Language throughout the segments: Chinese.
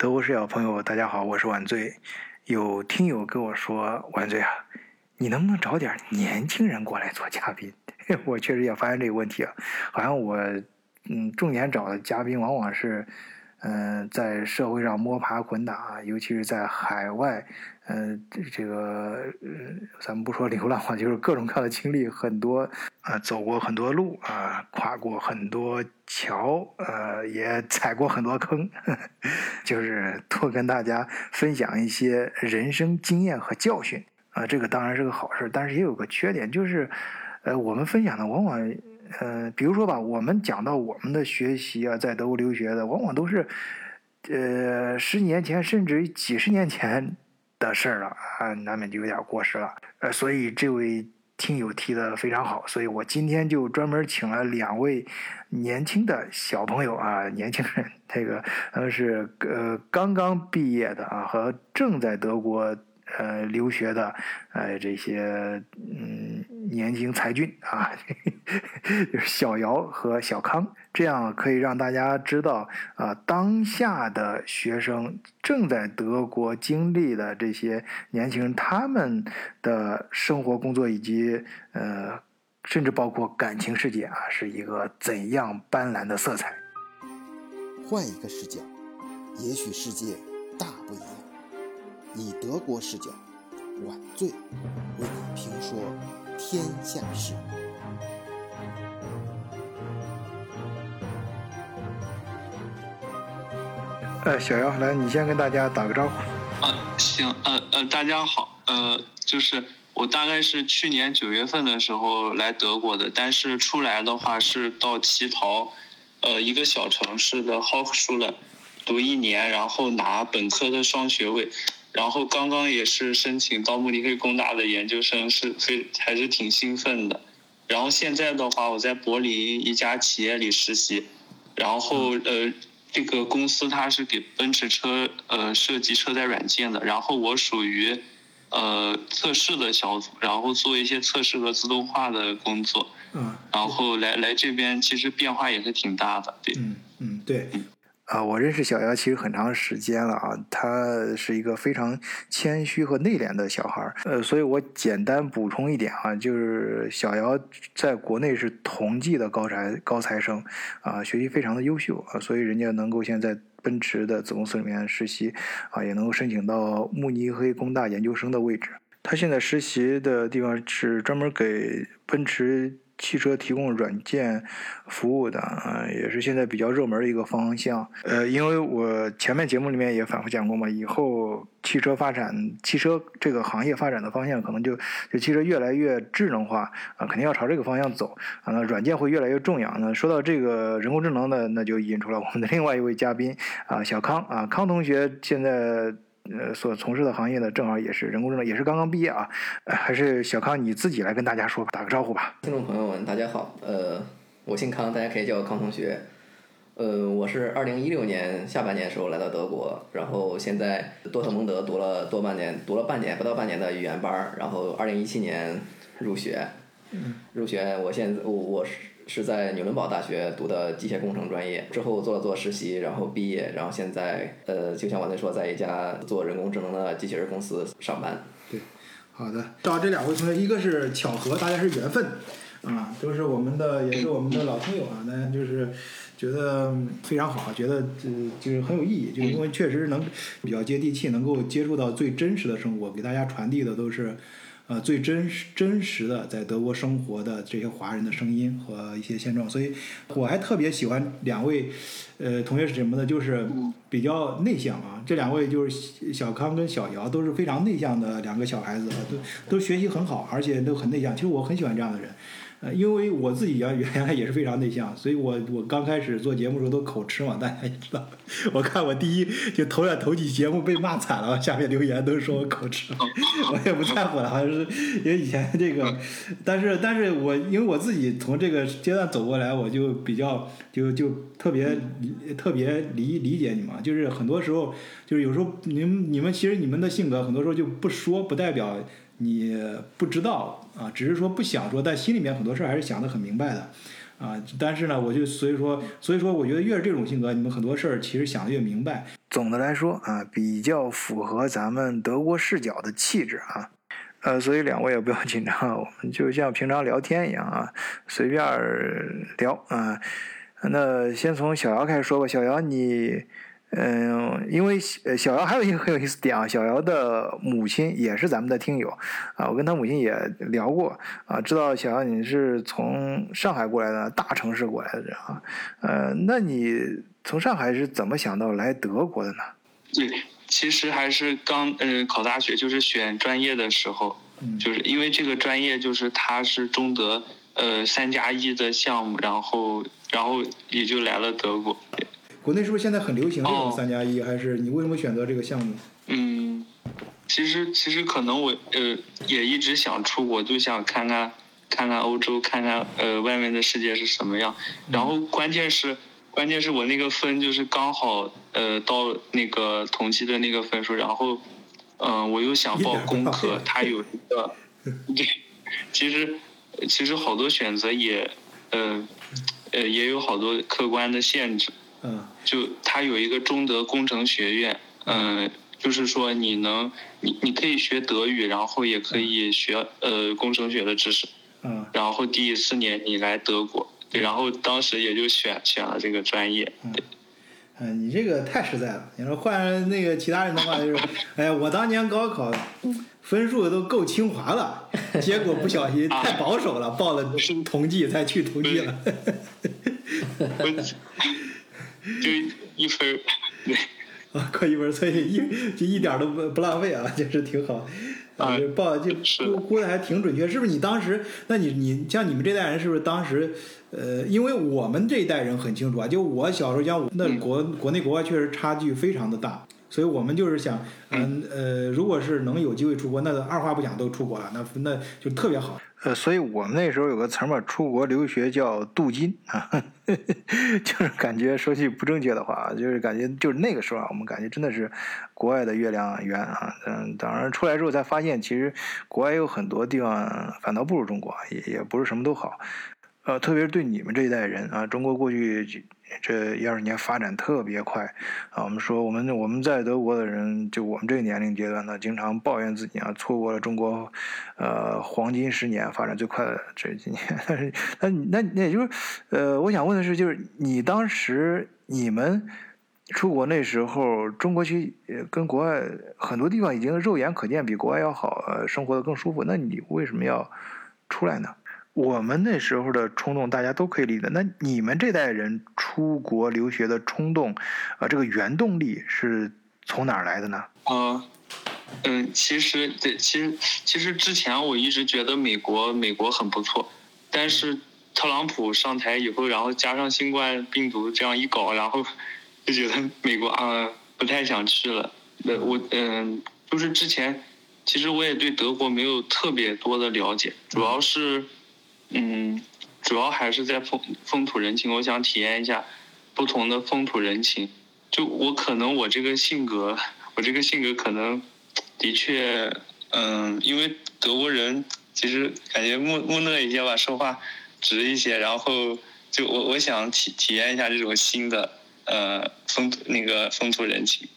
德国视角朋友，大家好，我是晚醉。有听友跟我说，晚醉啊，你能不能找点年轻人过来做嘉宾？我确实也发现这个问题啊，好像我嗯，重点找的嘉宾往往是。嗯，在社会上摸爬滚打，尤其是在海外，嗯，这个，咱们不说流浪吧，就是各种各样的经历很多，啊，走过很多路啊，跨过很多桥，呃，也踩过很多坑，就是多跟大家分享一些人生经验和教训啊，这个当然是个好事，但是也有个缺点，就是，呃，我们分享的往往。呃，比如说吧，我们讲到我们的学习啊，在德国留学的，往往都是，呃，十年前甚至几十年前的事儿了啊，难免就有点过时了。呃，所以这位听友提的非常好，所以我今天就专门请了两位年轻的小朋友啊，年轻人，这个他们是呃刚刚毕业的啊，和正在德国。呃，留学的，呃，这些嗯年轻才俊啊，就是小姚和小康，这样可以让大家知道啊，当下的学生正在德国经历的这些年轻人，他们的生活、工作以及呃，甚至包括感情世界啊，是一个怎样斑斓的色彩。换一个视角，也许世界大不一样。以德国视角，晚醉为你评说天下事。呃，小姚，来，你先跟大家打个招呼。呃，行，呃呃，大家好，呃，就是我大概是去年九月份的时候来德国的，但是出来的话是到乞讨，呃，一个小城市的 Hochschule 读一年，然后拿本科的双学位。然后刚刚也是申请到慕尼黑工大的研究生，是非还是挺兴奋的。然后现在的话，我在柏林一家企业里实习，然后呃，这个公司它是给奔驰车呃设计车载软件的，然后我属于呃测试的小组，然后做一些测试和自动化的工作。嗯。然后来来这边其实变化也是挺大的，对。嗯嗯，对。啊，我认识小姚其实很长时间了啊，他是一个非常谦虚和内敛的小孩儿，呃，所以我简单补充一点啊，就是小姚在国内是同济的高材高材生，啊，学习非常的优秀啊，所以人家能够现在奔驰的子公司里面实习，啊，也能够申请到慕尼黑工大研究生的位置。他现在实习的地方是专门给奔驰。汽车提供软件服务的啊，也是现在比较热门的一个方向。呃，因为我前面节目里面也反复讲过嘛，以后汽车发展，汽车这个行业发展的方向可能就就汽车越来越智能化啊，肯定要朝这个方向走啊。那软件会越来越重要。那说到这个人工智能呢，那就引出了我们的另外一位嘉宾啊，小康啊，康同学现在。呃，所从事的行业呢，正好也是人工智能，也是刚刚毕业啊。还是小康你自己来跟大家说打个招呼吧。听众朋友们，大家好。呃，我姓康，大家可以叫我康同学。呃，我是二零一六年下半年时候来到德国，然后现在多特蒙德读了多半年，读了半年不到半年的语言班然后二零一七年入学。入学，我现在我我是。是在纽伦堡大学读的机械工程专业，之后做了做实习，然后毕业，然后现在呃，就像我那说，在一家做人工智能的机器人公司上班。对，好的，找这两位同学，一个是巧合，大家是缘分，啊，都是我们的，也是我们的老听友啊，那就是觉得非常好，觉得呃就是很有意义，就是因为确实能比较接地气，能够接触到最真实的生活，给大家传递的都是。呃，最真实、真实的在德国生活的这些华人的声音和一些现状，所以我还特别喜欢两位，呃，同学是什么呢？就是比较内向啊。这两位就是小康跟小姚，都是非常内向的两个小孩子，都都学习很好，而且都很内向。其实我很喜欢这样的人。呃，因为我自己原 原来也是非常内向，所以我我刚开始做节目的时候都口吃嘛，大家也知道。我看我第一就头两头几节目被骂惨了，下面留言都说我口吃，我也不在乎了，好像是因为以前这个，但是但是我因为我自己从这个阶段走过来，我就比较就就特别特别理理解你嘛，就是很多时候就是有时候你们你们其实你们的性格很多时候就不说，不代表。你不知道啊，只是说不想说，但心里面很多事儿还是想得很明白的，啊，但是呢，我就所以说，所以说，我觉得越是这种性格，你们很多事儿其实想的越明白。总的来说啊，比较符合咱们德国视角的气质啊。呃，所以两位也不要紧张，我们就像平常聊天一样啊，随便聊啊。那先从小姚开始说吧，小姚你。嗯，因为小姚还有一个很有意思点啊，小姚的母亲也是咱们的听友啊，我跟他母亲也聊过啊，知道小姚你是从上海过来的，大城市过来的人啊，呃，那你从上海是怎么想到来德国的呢？对，其实还是刚嗯考大学，就是选专业的时候，就是因为这个专业就是它是中德呃三加一的项目，然后然后也就来了德国。国内是不是现在很流行这种三加一？还是你为什么选择这个项目？嗯，其实其实可能我呃也一直想出国，就想看看看看欧洲，看看呃外面的世界是什么样。然后关键是关键是我那个分就是刚好呃到那个同期的那个分数，然后嗯我又想报工科，它有一个对，其实其实好多选择也呃呃也有好多客观的限制。嗯，就它有一个中德工程学院，嗯，就是说你能，你你可以学德语，然后也可以学呃工程学的知识，嗯，然后第四年你来德国，对，然后当时也就选选了这个专业，对，嗯，你这个太实在了，你说换那个其他人的话就是，哎呀，我当年高考分数都够清华了，结果不小心太保守了，报了同济才去同济了。就一分，对，啊，扣一分，所以一就一点都不不浪费啊，就是挺好，啊，报就估估的还挺准确，是不是？你当时，那你你像你们这代人，是不是当时，呃，因为我们这一代人很清楚啊，就我小时候像我，那国国内国外确实差距非常的大。所以我们就是想，嗯呃，如果是能有机会出国，那二话不讲都出国了，那那就特别好。呃，所以我们那时候有个词儿嘛，出国留学叫镀金啊，就是感觉说句不正确的话，就是感觉就是那个时候啊，我们感觉真的是国外的月亮圆啊。嗯，当然出来之后才发现，其实国外有很多地方反倒不如中国，也也不是什么都好。呃，特别是对你们这一代人啊，中国过去这一二年发展特别快啊。我们说，我们我们在德国的人，就我们这个年龄阶段呢，经常抱怨自己啊，错过了中国呃黄金十年发展最快的这几年。但是，那那那也就是，呃，我想问的是，就是你当时你们出国那时候，中国去跟国外很多地方已经肉眼可见比国外要好，生活的更舒服，那你为什么要出来呢？我们那时候的冲动，大家都可以理解。那你们这代人出国留学的冲动，啊，这个原动力是从哪儿来的呢？啊，嗯，其实对，其实其实之前我一直觉得美国美国很不错，但是特朗普上台以后，然后加上新冠病毒这样一搞，然后就觉得美国啊不太想去了。那我嗯，就是之前其实我也对德国没有特别多的了解，主要是。嗯，主要还是在风风土人情，我想体验一下不同的风土人情。就我可能我这个性格，我这个性格可能的确，嗯，因为德国人其实感觉木木讷一些吧，说话直一些，然后就我我想体体验一下这种新的呃风土那个风土人情。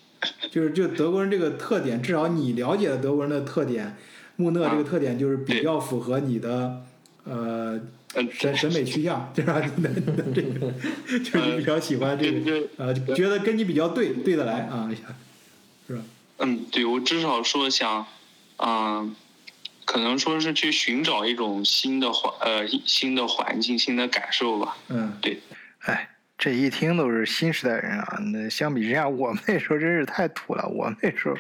就是就德国人这个特点，至少你了解的德国人的特点，木讷这个特点就是比较符合你的。呃，审审美趋向，对吧？那那这个 就是你比较喜欢这个，呃，觉得跟你比较对对得来啊，是吧？嗯，对我至少说想，嗯，可能说是去寻找一种新的环呃新的环境、新的感受吧。嗯，对。哎，这一听都是新时代人啊！那相比之下，我们那时候真是太土了。我们那时候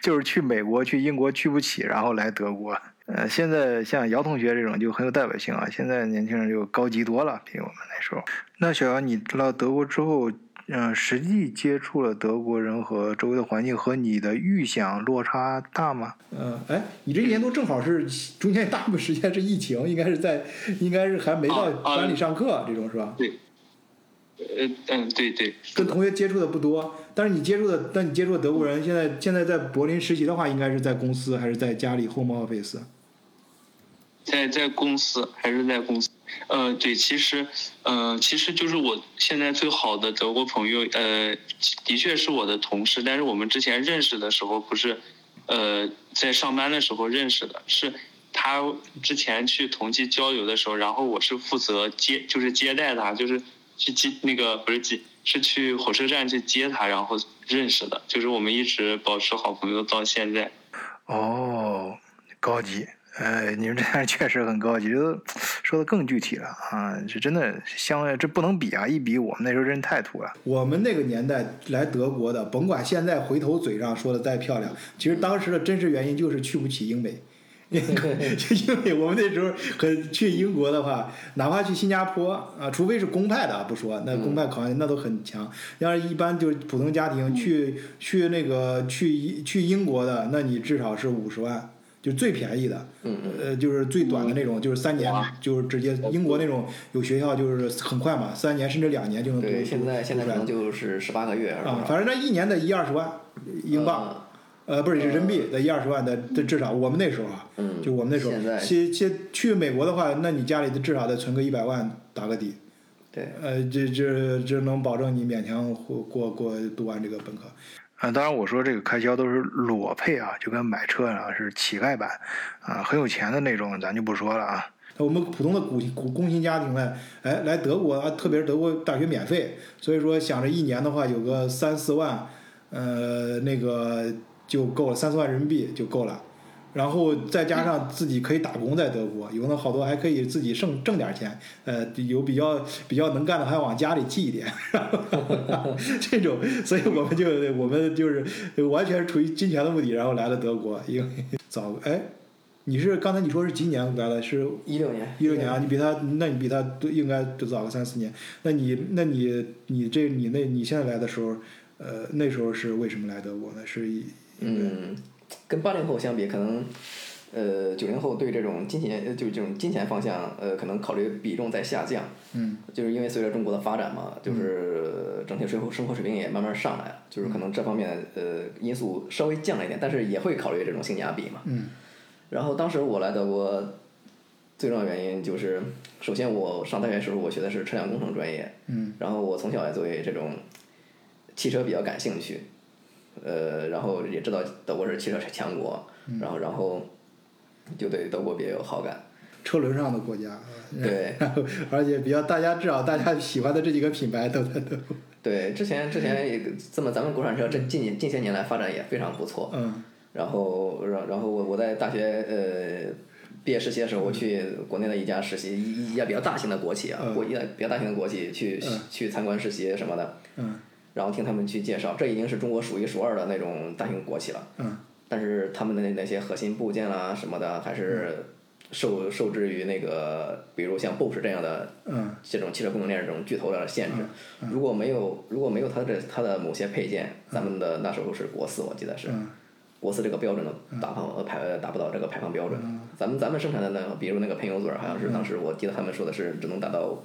就是去美国、去英国去不起，然后来德国。呃，现在像姚同学这种就很有代表性啊。现在年轻人就高级多了，比我们那时候。那小姚，你到德国之后，嗯，实际接触了德国人和周围的环境，和你的预想落差大吗？嗯，哎，你这一年多正好是中间大部分时间是疫情，应该是在，应该是还没到班里上课这种是吧？对。呃嗯，对对。跟同学接触的不多，但是你接触的，但你接触的德国人，现在现在在柏林实习的话，应该是在公司还是在家里 home office？在在公司还是在公司？呃，对，其实，呃，其实就是我现在最好的德国朋友，呃，的确是我的同事，但是我们之前认识的时候不是，呃，在上班的时候认识的，是他之前去同济交流的时候，然后我是负责接，就是接待他，就是去接那个不是接，是去火车站去接他，然后认识的，就是我们一直保持好朋友到现在。哦，高级。呃，你们这样确实很高级，这说的更具体了啊！这真的相，这不能比啊！一比，我们那时候真太土了。我们那个年代来德国的，甭管现在回头嘴上说的再漂亮，其实当时的真实原因就是去不起英美。因为我们那时候很去英国的话，哪怕去新加坡啊，除非是公派的不说，那公派考研那都很强。要是一般就是普通家庭去去那个去去英国的，那你至少是五十万。就最便宜的，呃，就是最短的那种，就是三年，就是直接英国那种有学校，就是很快嘛，三年甚至两年就能读。对，现在现在可能就是十八个月。啊，反正那一年得一二十万英镑，呃，不是人民币得一二十万的，这至少我们那时候啊，就我们那时候，去去去美国的话，那你家里至少得存个一百万打个底。对。呃，这这这能保证你勉强过过过读完这个本科。啊，当然我说这个开销都是裸配啊，就跟买车啊是乞丐版，啊，很有钱的那种咱就不说了啊。那我们普通的工工薪家庭呢，哎，来德国啊，特别是德国大学免费，所以说想着一年的话有个三四万，呃，那个就够了，三四万人民币就够了。然后再加上自己可以打工在德国，有的好多还可以自己挣挣点钱，呃，有比较比较能干的还往家里寄一点，这种，所以我们就我们就是完全是出于金钱的目的，然后来了德国，因为早哎，你是刚才你说是几年来的？是一六年。一六年啊，你比他，那你比他都应该都早个三四年。那你那你你这你那你现在来的时候，呃，那时候是为什么来德国呢？是嗯。跟八零后相比，可能，呃，九零后对这种金钱，就这种金钱方向，呃，可能考虑比重在下降。嗯。就是因为随着中国的发展嘛，就是整体生活生活水平也慢慢上来了，就是可能这方面呃因素稍微降了一点，但是也会考虑这种性价比嘛。嗯。然后当时我来德国，最重要原因就是，首先我上大学时候我学的是车辆工程专业。嗯。然后我从小也对这种汽车比较感兴趣。呃，然后也知道德国是汽车强国，然后然后就对德国别有好感。车轮上的国家，对，而且比较大家至少大家喜欢的这几个品牌都在德国。对，之前之前也这么咱们国产车这近近些年来发展也非常不错。嗯。然后，然然后我我在大学呃毕业实习的时候，我去国内的一家实习一一家比较大型的国企啊，国一家比较大型的国企去去参观实习什么的。嗯。然后听他们去介绍，这已经是中国数一数二的那种大型国企了。嗯。但是他们的那那些核心部件啦什么的，还是受受制于那个，比如像 Bosch 这样的这种汽车供应链这种巨头的限制。如果没有如果没有它的它的某些配件，咱们的那时候是国四，我记得是国四这个标准的达放排达不到这个排放标准。咱们咱们生产的那比如那个喷油嘴，好像是当时我记得他们说的是只能达到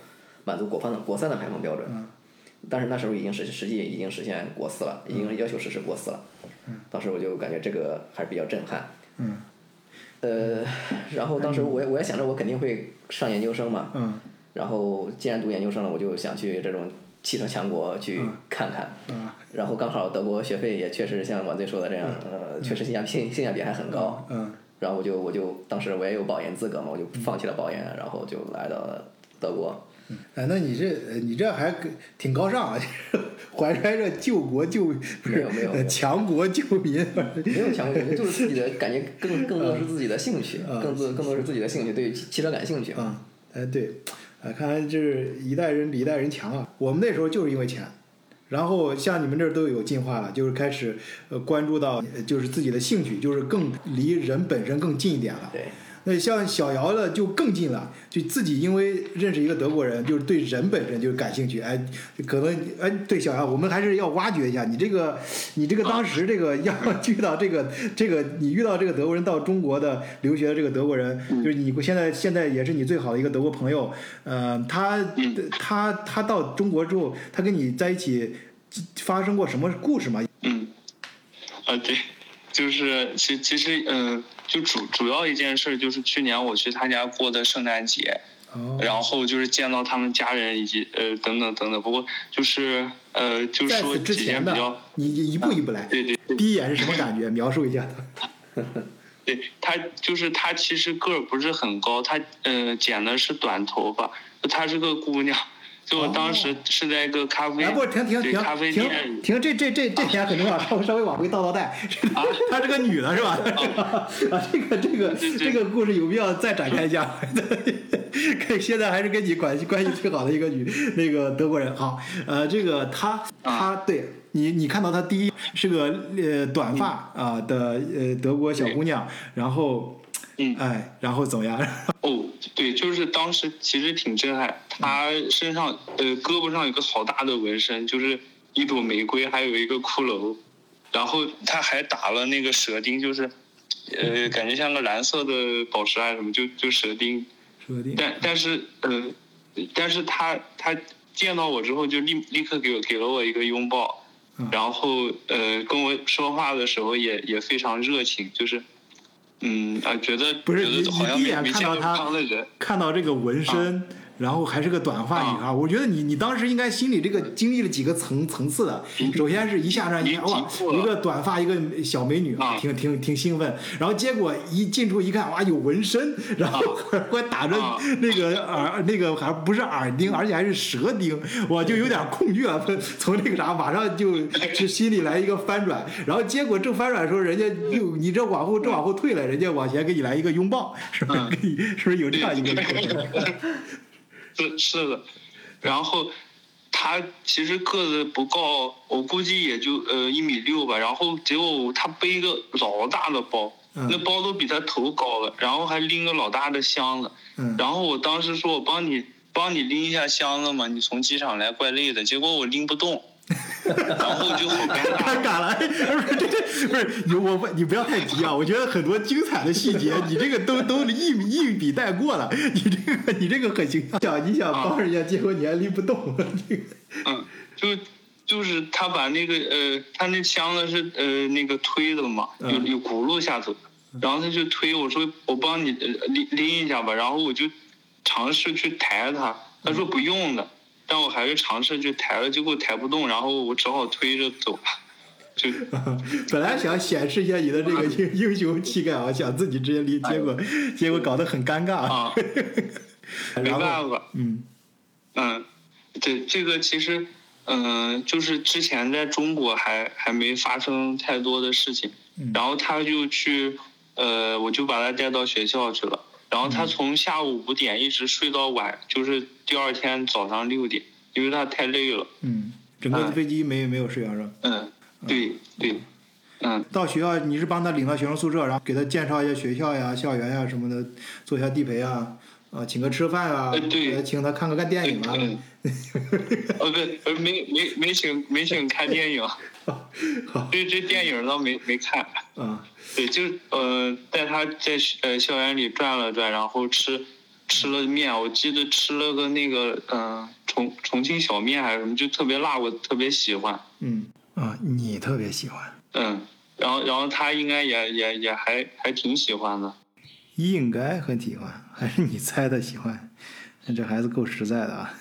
满足国三的国三的排放标准。但是那时候已经实实际已经实现国四了，已经要求实施国四了。当时我就感觉这个还是比较震撼。嗯。呃，然后当时我也我也想着我肯定会上研究生嘛。嗯。然后既然读研究生了，我就想去这种汽车强国去看看。嗯。然后刚好德国学费也确实像王队说的这样，呃，确实性价性性价比还很高。嗯。然后我就我就当时我也有保研资格嘛，我就放弃了保研，然后就来到了德国。哎，那你这你这还挺高尚啊！怀揣着救国救不是没有强国救民，没有强国救民，就是自己的感觉，更更多是自己的兴趣，更多更多是自己的兴趣，对汽车感兴趣啊。哎，对，啊，看来这是一代人比一代人强啊！我们那时候就是因为钱，然后像你们这儿都有进化了，就是开始呃关注到就是自己的兴趣，就是更离人本身更近一点了。对。那像小姚的就更近了，就自己因为认识一个德国人，就是对人本身就感兴趣。哎，可能哎，对小姚，我们还是要挖掘一下你这个，你这个当时这个要 遇到这个这个，你遇到这个德国人到中国的留学的这个德国人，就是你现在现在也是你最好的一个德国朋友。呃，他他他到中国之后，他跟你在一起发生过什么故事吗？嗯，啊对，就是其其实嗯。就主主要一件事就是去年我去他家过的圣诞节，哦，然后就是见到他们家人以及呃等等等等。不过就是呃，就是说此之前比较的，你你一步一步来。对对对第一眼是什么感觉？描述一下。对，他就是他其实个儿不是很高，他呃剪的是短头发，她是个姑娘。就我当时是在一个咖啡，哎，不，停停停对咖啡停店停，这这这这点很重要，稍微稍微往回倒倒带。她是个女的，是吧？啊，这个这个这个故事有必要再展开一下。可以，现在还是跟你关系关系最好的一个女那个德国人。好，呃，这个她她对你你看到她第一是个呃短发啊的呃德国小姑娘，然后嗯哎，然后怎么样？哦，对，就是当时其实挺震撼，她身上呃胳膊上有个好大的纹身，就是一朵玫瑰，还有一个骷髅，然后他还打了那个舌钉，就是呃感觉像个蓝色的宝石啊什么，就就舌钉。蛇钉。但但是呃，但是他他见到我之后就立立刻给我给了我一个拥抱，嗯。然后呃跟我说话的时候也也非常热情，就是嗯啊觉得不是你觉得好像你一眼没没见到她样的人，看到这个纹身，然后还是个短发女孩，我觉得你你当时应该心里这个经历了几个层层次的。首先是一下上一看哇，一个短发一个小美女，啊挺挺挺兴奋。然后结果一进出一看，哇，有纹身，然后还打着啊那个耳那个还不是耳钉，而且还是舌钉，我就有点恐惧了。从那个啥，马上就就心里来一个翻转。然后结果正翻转的时候，人家又你这往后正往后退了，人家往前给你来一个拥抱，是吧给你是不是有这样一个 过程？是是的，然后他其实个子不高，我估计也就呃一米六吧。然后结果他背一个老大的包，嗯那包都比他头高了，然后还拎个老大的箱子。嗯然后我当时说我帮你帮你拎一下箱子嘛，你从机场来怪累的。结果我拎不动，然后就好尴尬。了！不是这这不是你我不你不要太急啊！我觉得很多精彩的细节，你这个都都一一笔带过了。你这个你这个很形象，想你想帮人家，结果你还拎不动。这个嗯，就就是他把那个呃，他那箱子是呃那个推的嘛，有嗯有轱辘下头，然后他就推我说我帮你呃拎拎一下吧，然后我就尝试去抬他，他说不用的，但我还是尝试去抬了，结果抬不动，然后我只好推着走了，就 本来想显示一下你的这个英 英雄气概啊，想自己直接离，结果结果搞得很尴尬。啊，没办法，嗯嗯，对，这个其实，嗯、就是之前在中国还还没发生太多的事情，嗯然后他就去，呃，我就把他带到学校去了，然后他从下午五点一直睡到晚，就是第二天早上六点，因为他太累了，嗯，整个飞机没没有睡着是吧？嗯，对对，嗯，到学校你是帮他领到学生宿舍，然后给他介绍一下学校呀、校园呀什么的，做一下地陪啊，啊，请个吃饭啊，呃对呃请他看个看电影啊。嗯，呃，不，呃，没没没请没请看电影，好这这电影倒没没看。啊，对，就呃带他在呃校园里转了转，然后吃吃了面，我记得吃了个那个嗯、呃重重庆小面还是什么，就特别辣，我特别喜欢。嗯啊，你特别喜欢，嗯，然后然后他应该也也也还还挺喜欢的。应该很喜欢，还是你猜的喜欢？那这孩子够实在的啊。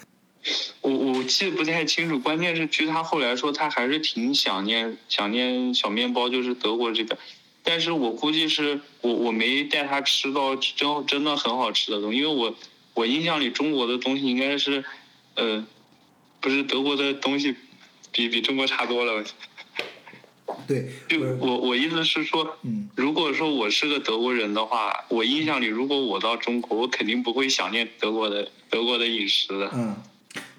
我我记得不太清楚，关键是据他后来说，他还是挺想念想念小面包，就是德国这边。但是我估计是我我没带他吃到真真的很好吃的东西，因为我我印象里中国的东西应该是，呃，不是德国的东西比比中国差多了。对，就我我意思是说，嗯如果说我是个德国人的话，我印象里如果我到中国，我肯定不会想念德国的德国的饮食的。嗯，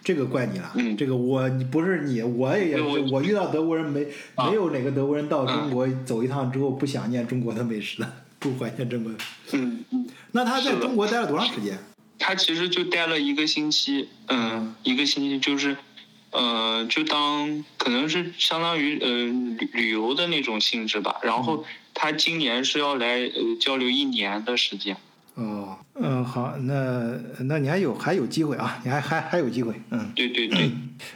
这个怪你了。嗯这个我不是你，我也我我遇到德国人没啊没有哪个德国人到中国走一趟之后不想念中国的美食的，不怀念中国。嗯嗯。那他在中国待了多长时间？他其实就待了一个星期，嗯，一个星期就是，呃，就当可能是相当于呃旅旅游的那种性质吧。然后他今年是要来呃交流一年的时间。哦，嗯，好，那那你还有还有机会啊，你还还还有机会，嗯，对对对，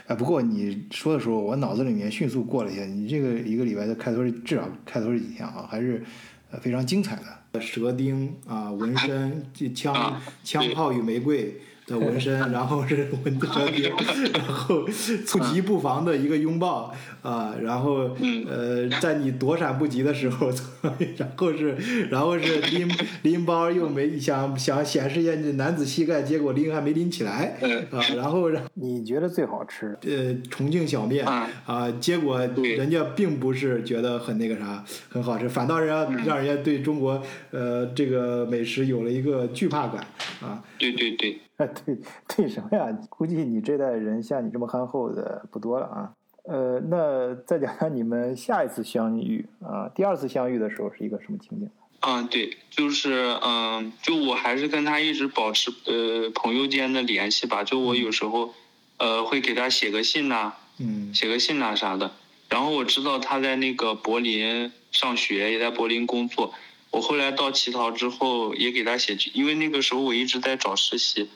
哎，不过你说的时候，我脑子里面迅速过了一下，你这个一个礼拜的开头至少开头是几天啊？还是呃非常精彩的。蛇钉啊、纹身、这枪啊枪炮与玫瑰的纹身，然后是纹的蛇钉，然后猝急不防的一个拥抱啊，然后嗯呃在你躲闪不及的时候，然后是然后是拎拎包又没想想显示一下你男子气概，结果拎还没拎起来嗯啊，然后让你觉得最好吃？呃重庆小面啊啊，结果人家并不是觉得很那个啥，很好吃，反倒人家让人家对中国呃这个美食有了一个惧怕感啊。对对对，对对什么呀？估计你这代人像你这么憨厚的不多了啊。呃，那再讲讲你们下一次相遇啊，第二次相遇的时候是一个什么情景？嗯，对，就是嗯，就我还是跟他一直保持呃朋友间的联系吧。就我有时候呃会给他写个信呐、嗯写个信呐、啥的。然后我知道他在那个柏林上学，也在柏林工作。我后来到乞讨之后也给他写去，因为那个时候我一直在找实习，嗯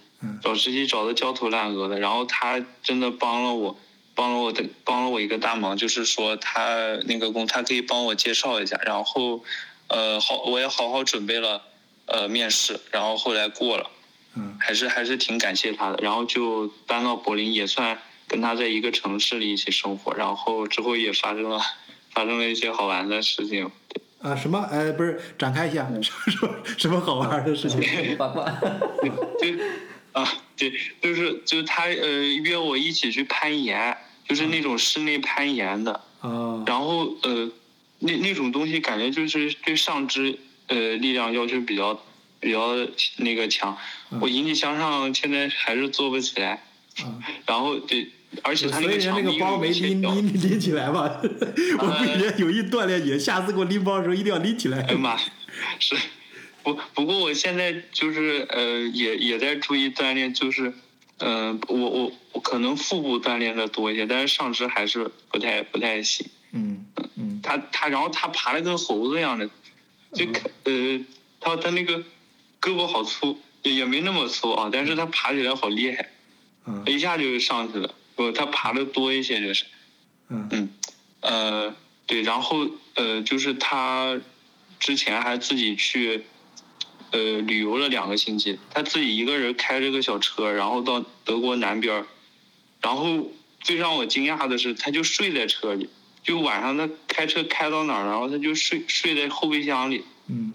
找实习找的焦头烂额的。然后他真的帮了我，帮了我的帮了我一个大忙，就是说他那个工他可以帮我介绍一下，然后呃好我也好好准备了呃面试，然后后来过了。嗯还是还是挺感谢他的。然后就搬到柏林，也算跟他在一个城市里一起生活。然后之后也发生了发生了一些好玩的事情。啊什么？哎，不是展开一下，什么什么什么好玩的事情？八卦。就啊，对，就是就是他呃约我一起去攀岩，就是那种室内攀岩的。啊然后呃，那那种东西感觉就是对上肢呃力量要求比较比较那个强。我引体向上现在还是做不起来。啊！然后对，而且他所以人那个那个包没拎又有一些拎拎起来吧？我估计人家有意锻炼你，下次给我拎包的时候一定要拎起来。哎呀妈，是，不不过我现在就是呃也也在注意锻炼，就是嗯、呃、我我我可能腹部锻炼的多一些，但是上肢还是不太不太行。嗯嗯他他然后他爬的跟猴子一样的，就看呃他他那个胳膊好粗，也也没那么粗啊，但是他爬起来好厉害，嗯一下就上去了。不，他爬的多一些就是。嗯嗯，呃，对，然后呃，就是他之前还自己去呃旅游了两个星期，他自己一个人开着个小车，然后到德国南边儿，然后最让我惊讶的是，他就睡在车里，就晚上他开车开到哪儿，然后他就睡睡在后备箱里，嗯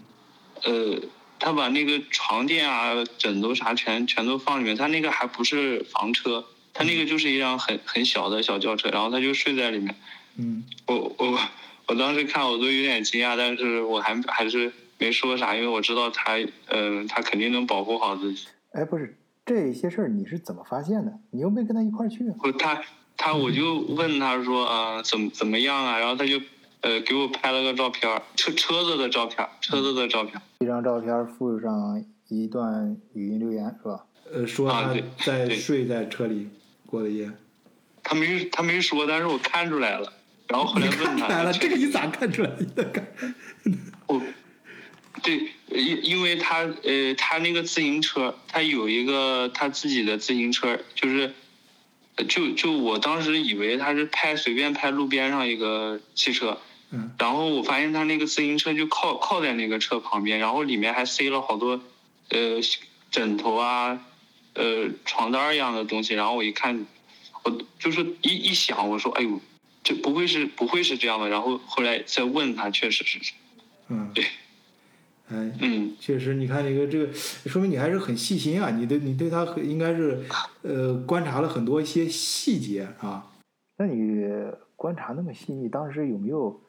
呃，他把那个床垫啊、枕头啥全全都放里面，他那个还不是房车，他那个就是一辆很很小的小轿车，然后他就睡在里面。嗯我我我当时看我都有点惊讶，但是我还还是没说啥，因为我知道他，嗯、他肯定能保护好自己。哎，不是这些事儿你是怎么发现的？你又没跟他一块儿去啊？不，他他我就问他说啊、怎么怎么样啊？然后他就呃给我拍了个照片儿，车车子的照片儿，车子的照片儿。一张照片附上一段语音留言是吧？呃，说他啊对对在睡在车里过的夜。他没他没说，但是我看出来了。然后后来问他，看出来了，他这个你咋看出来的？我，对，因因为他呃，他那个自行车，他有一个他自己的自行车，就是，呃就就我当时以为他是拍随便拍路边上一个汽车，嗯。然后我发现他那个自行车就靠靠在那个车旁边，然后里面还塞了好多，呃，枕头啊，呃，床单一样的东西，然后我一看，我就是一一想，我说，哎呦，这不会是不会是这样的，然后后来再问他，确实是这样。嗯对，哎，嗯，确实，你看这个这个，说明你还是很细心啊！你对你对他很应该是，呃，观察了很多一些细节啊。那你观察那么细腻，当时有没有，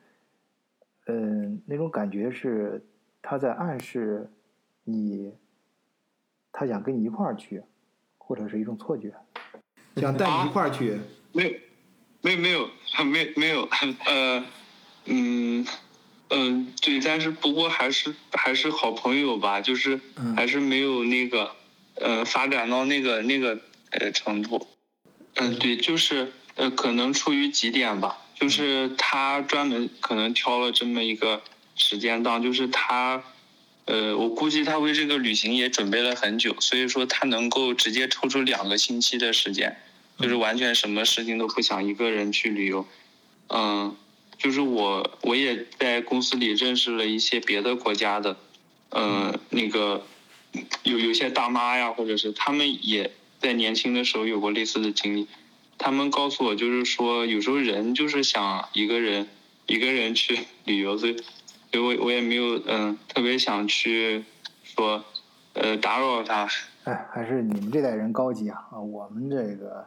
嗯、那种感觉是他在暗示你，他想跟你一块儿去，或者是一种错觉？想带你一块儿去，没有，没有没有没没有，呃，嗯嗯，对，但是不过还是还是好朋友吧，就是嗯还是没有那个呃发展到那个那个呃程度。嗯，对，就是呃可能出于几点吧，就是他专门可能挑了这么一个时间档，就是他。呃，我估计他为这个旅行也准备了很久，所以说他能够直接抽出两个星期的时间，就是完全什么事情都不想，一个人去旅游。嗯，就是我我也在公司里认识了一些别的国家的，呃，那个有有些大妈呀，或者是他们也在年轻的时候有过类似的经历。他们告诉我，就是说有时候人就是想一个人一个人去旅游，所以所以我我也没有嗯特别想去说呃打扰他。哎，还是你们这代人高级啊！啊，我们这个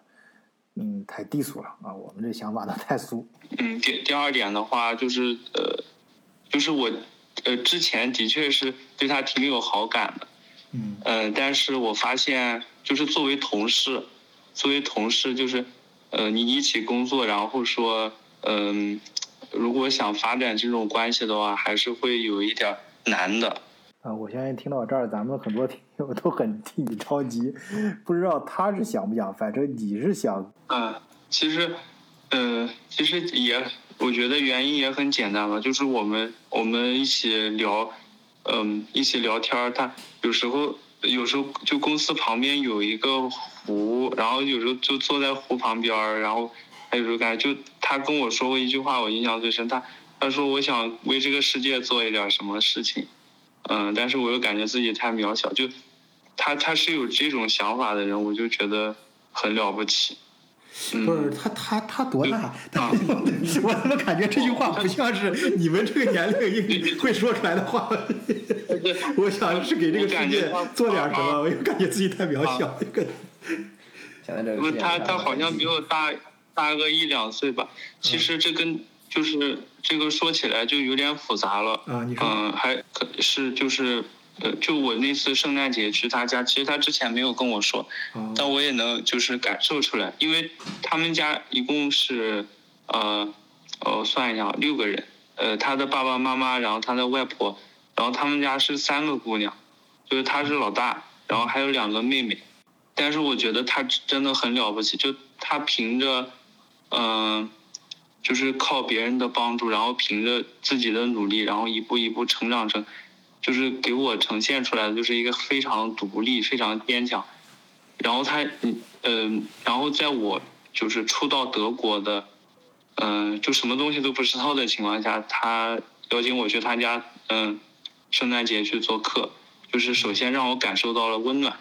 嗯太低俗了啊，我们这想法都太俗。嗯，第第二点的话就是呃，就是我呃之前的确是对他挺有好感的，嗯呃，但是我发现就是作为同事，作为同事就是呃你一起工作，然后说嗯、如果想发展这种关系的话，还是会有一点儿难的。啊，我相信听到这儿，咱们很多听 我都很替你着急，不知道他是想不想，反正你是想，嗯，其实，呃，其实也，我觉得原因也很简单吧，就是我们我们一起聊，嗯，一起聊天儿，他有时候有时候就公司旁边有一个湖，然后有时候就坐在湖旁边儿，然后还有时候感觉就他跟我说过一句话，我印象最深，他他说我想为这个世界做一点什么事情，嗯，但是我又感觉自己太渺小，就他他是有这种想法的人，我就觉得很了不起。嗯不是他他他多大？他啊我怎么感觉这句话不像是你们这个年龄应会说出来的话？我想是给这个世界做点什么，我又感觉自己太渺小。想在这个不是他，他好像比我大大个一两岁吧。其实这跟就是这个说起来就有点复杂了。啊你说嗯，还可是就是呃，就我那次圣诞节去他家，其实他之前没有跟我说，哦。但我也能就是感受出来，因为他们家一共是呃，呃我算一下，六个人，呃，他的爸爸妈妈，然后他的外婆，然后他们家是三个姑娘，就是他是老大，然后还有两个妹妹，但是我觉得他真的很了不起，就他凭着，嗯、就是靠别人的帮助，然后凭着自己的努力，然后一步一步成长成，就是给我呈现出来的就是一个非常独立、非常坚强。然后他，嗯嗯、然后在我就是初到德国的，嗯、就什么东西都不知道的情况下，他邀请我去他家，嗯、圣诞节去做客，就是首先让我感受到了温暖，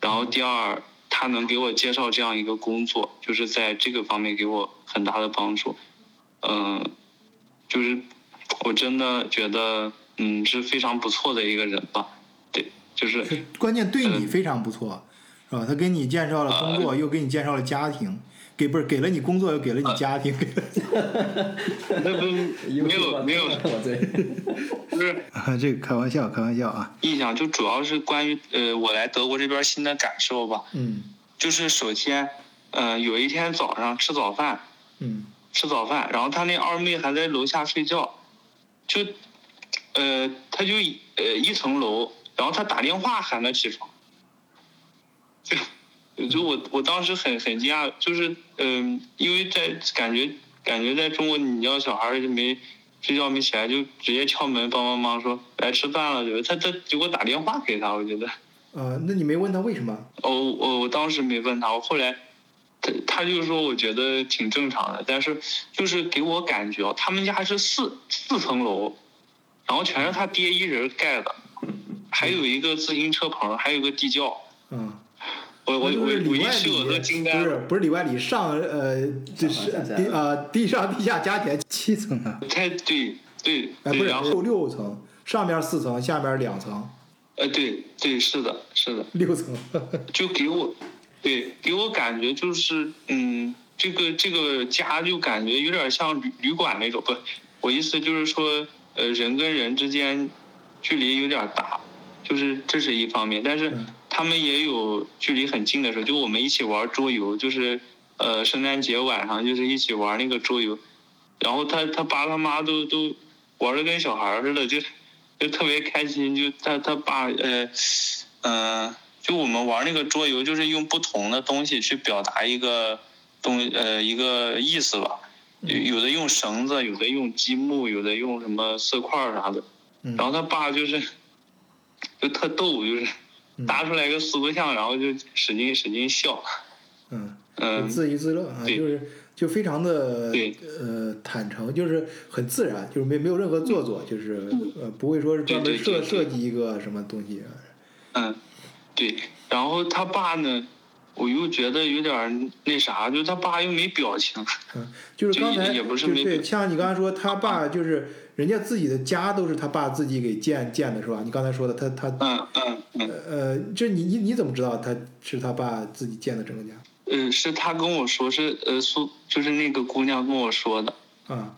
然后第二，他能给我介绍这样一个工作，就是在这个方面给我很大的帮助，嗯、就是我真的觉得，嗯，是非常不错的一个人吧，对，就是。关键对你非常不错，是吧？他给你介绍了工作，又给你介绍了家庭，给不是给了你工作，又给了你家庭。那不没 有没有，我对，不是啊，这个开玩笑，开玩笑啊。印象，就主要是关于呃我来德国这边新的感受吧。嗯就是首先，呃有一天早上吃早饭，嗯吃早饭，然后他那二妹还在楼下睡觉，就，呃他就呃一层楼，然后他打电话喊他起床，就就我我当时很很惊讶，就是嗯、因为在感觉感觉在中国你要小孩儿就没睡觉没起来就直接敲门帮帮忙说来吃饭了，对吧？他他结果打电话给他，我觉得。呃，那你没问他为什么？哦，我我当时没问他，我后来，他他就说我觉得挺正常的，但是就是给我感觉，他们家是四四层楼，然后全是他爹一人盖的，还有一个自行车棚，还有个地窖，嗯，我我我不是我一去我都惊不呆了，是不是里外里上呃，就是地啊地上地下加起来七层啊，太对对哎不对，然后六六层，上面四层，下面两层，呃对对是的是的，六层。就给我，对，给我感觉就是，嗯，这个这个家就感觉有点像旅旅馆那种，不，我意思就是说，呃，人跟人之间距离有点大，就是这是一方面，但是嗯他们也有距离很近的时候，就我们一起玩桌游，就是呃圣诞节晚上就是一起玩那个桌游，然后他他爸他妈都都玩的跟小孩似的，就就特别开心，就他他爸呃嗯、呃就我们玩那个桌游，就是用不同的东西去表达一个东呃一个意思吧。有有的用绳子，有的用积木，有的用什么色块啥的。嗯然后他爸就是就特逗，就是搭出来个四不像，然后就使劲使劲笑。嗯，嗯，自娱自乐啊，对就是就非常的对呃坦诚，就是很自然，就是没没有任何做作，就是呃不会说是专门设设计一个什么东西。嗯，对。然后他爸呢，我又觉得有点儿那啥，就是他爸又没表情。嗯，就是刚才就也也不是没对，像你刚才说，他爸就是人家自己的家都是他爸自己给建建的，是吧？你刚才说的，他他嗯嗯嗯，呃，这你你你怎么知道他是他爸自己建的整个家嗯，是他跟我说，是呃苏，就是那个姑娘跟我说的。啊？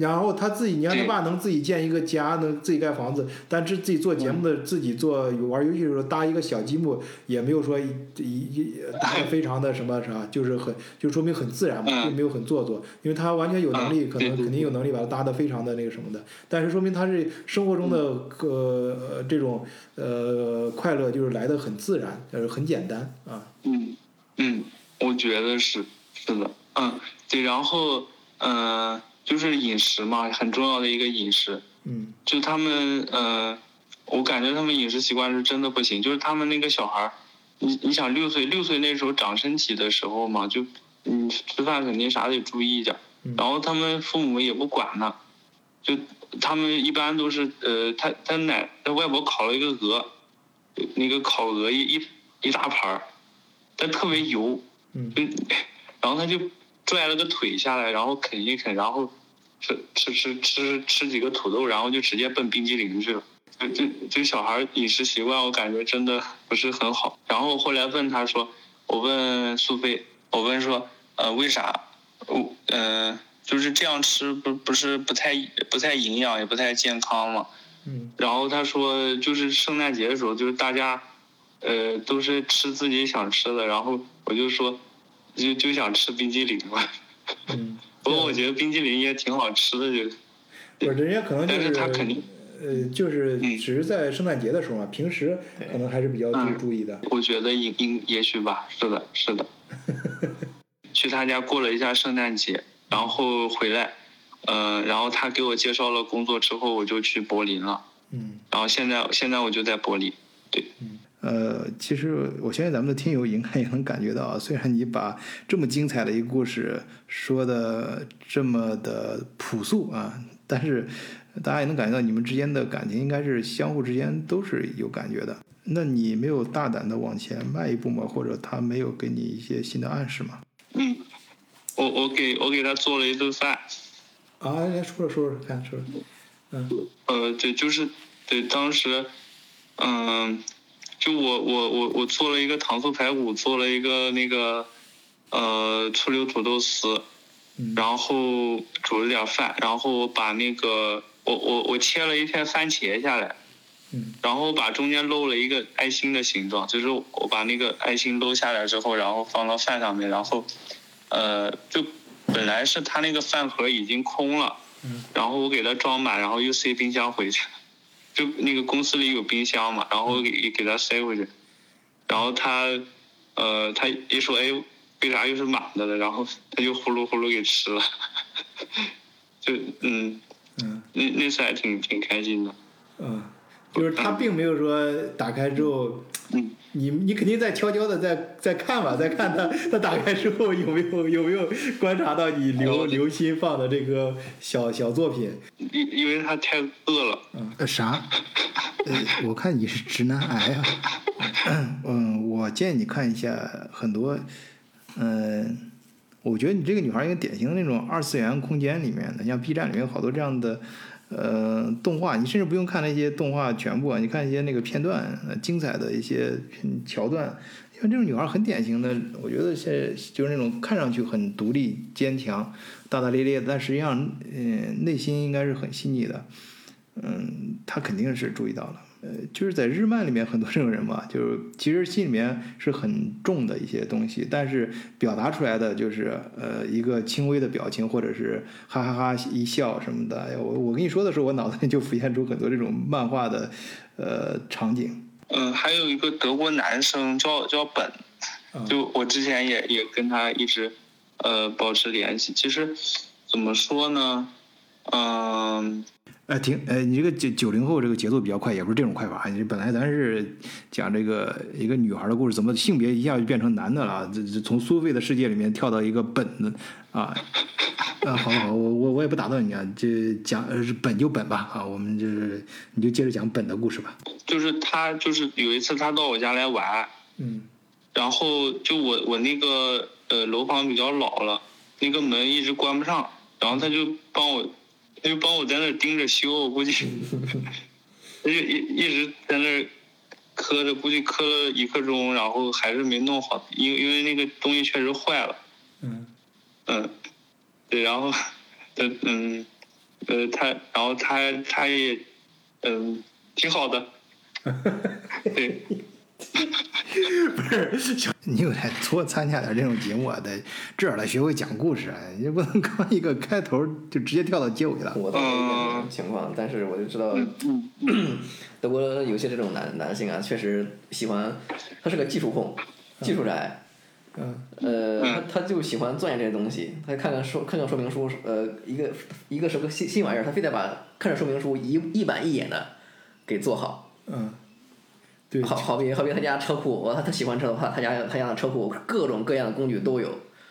然后他自己，你看他爸能自己建一个家，能自己盖房子，但是自己做节目的，自己做玩游戏的时候搭一个小积木，也没有说一一一搭的非常的什么啥，就是很就说明很自然嘛，嗯。并没有很做作，因为他完全有能力，可能肯定有能力把它搭的非常的那个什么的，但是说明他是生活中的呃呃这种呃快乐就是来的很自然，呃很简单啊，嗯嗯，我觉得是是的，嗯对，然后嗯、呃就是饮食嘛，很重要的一个饮食，嗯。就他们呃，我感觉他们饮食习惯是真的不行，就是他们那个小孩儿，你你想六岁六岁那时候长身体的时候嘛，就你吃饭肯定啥得注意一点然后他们父母也不管他，就他们一般都是呃，他他奶他外婆烤了一个鹅，那个烤鹅一一一大盘儿，但特别油，嗯。然后他就拽了个腿下来，然后啃一啃，然后吃吃吃吃吃几个土豆，然后就直接奔冰激凌去了。就就就小孩饮食习惯，我感觉真的不是很好。然后后来问他说，我问苏菲，我问说，呃，为啥？我呃，就是这样吃不不是不太不太营养，也不太健康嘛。嗯然后他说，就是圣诞节的时候，就是大家，呃，都是吃自己想吃的。然后我就说，就就想吃冰激凌嘛。嗯，不过我觉得冰激凌也挺好吃的，就不是人家可能就但是他肯定呃，就是嗯只是在圣诞节的时候嘛，平时可能还是比较注意的。我觉得应应也许吧，是的，是的。去他家过了一下圣诞节，然后回来，呃，然后他给我介绍了工作之后，我就去柏林了。嗯然后现在现在我就在柏林，对，呃，其实我相信咱们的听友应该也能感觉到啊，虽然你把这么精彩的一个故事说的这么的朴素啊，但是大家也能感觉到你们之间的感情应该是相互之间都是有感觉的。那你没有大胆的往前迈一步吗？或者他没有给你一些新的暗示吗？嗯，我我给我给他做了一顿饭，啊，来说说说说看，说说。嗯呃，对，就是对，当时，嗯，就我我我我做了一个糖醋排骨，做了一个那个，呃，醋溜土豆丝，嗯。然后煮了点饭，然后我把那个我我我切了一片番茄下来，嗯。然后把中间漏了一个爱心的形状，就是我把那个爱心搂下来之后，然后放到饭上面，然后，呃，就本来是他那个饭盒已经空了，嗯。然后我给它装满，然后又塞冰箱回去，就那个公司里有冰箱嘛，然后给给他塞回去，然后他，呃，他一说，哎，为啥又是满的了？然后他就呼噜呼噜给吃了，就嗯，嗯。那那次还挺挺开心的，嗯，就是他并没有说打开之后，嗯。你你肯定在悄悄的在在看吧，在看他他打开之后有没有有没有观察到你留哦留心放的这个小小作品。因因为他太饿了，呃，啥？呃，我看你是直男癌啊。嗯，我建议你看一下很多，嗯，我觉得你这个女孩应该典型的那种二次元空间里面的，像 B 站里面有好多这样的。呃，动画你甚至不用看那些动画全部啊，你看一些那个片段，精彩的一些桥段，因为这种女孩很典型的，我觉得是就是那种看上去很独立、坚强、大大咧咧的，但实际上，嗯、内心应该是很细腻的。嗯，她肯定是注意到了。呃，就是在日漫里面很多这种人嘛，就是其实心里面是很重的一些东西，但是表达出来的就是呃一个轻微的表情，或者是哈哈哈一笑什么的。哎我我跟你说的时候，我脑子里就浮现出很多这种漫画的呃场景。嗯，还有一个德国男生叫叫本，就我之前也也跟他一直呃保持联系。其实怎么说呢，嗯、哎，停，哎，你这个九九零后这个节奏比较快，也不是这种快法。你本来咱是讲这个一个女孩的故事，怎么性别一下就变成男的了？这这从苏菲的世界里面跳到一个本的啊啊，好好，我我我也不打断你啊，这讲呃是本就本吧啊，我们就是你就接着讲本的故事吧。就是他就是有一次他到我家来玩，嗯然后就我我那个呃楼房比较老了，那个门一直关不上，然后他就帮我，他就帮我在那儿盯着修，我估计他就一一直在那儿磕着，估计磕了一刻钟，然后还是没弄好，因为因为那个东西确实坏了，嗯嗯，对，然后呃嗯呃他然后他他也嗯挺好的，对。不是，你有来多参加点这种节目啊，得至少得学会讲故事啊，你不能刚一个开头就直接跳到结尾了。我倒没有这种情况，但是我就知道，德国有些这种男男性啊，确实喜欢，他是个技术控，技术宅，嗯。呃，他他就喜欢钻研这些东西，他看看说看看说明书，呃，一个一个什么新新玩意儿，他非得把看着说明书一一板一眼的给做好。嗯，对，好好比好比他家车库，我他他喜欢车的话，他家他家的车库各种各样的工具都有，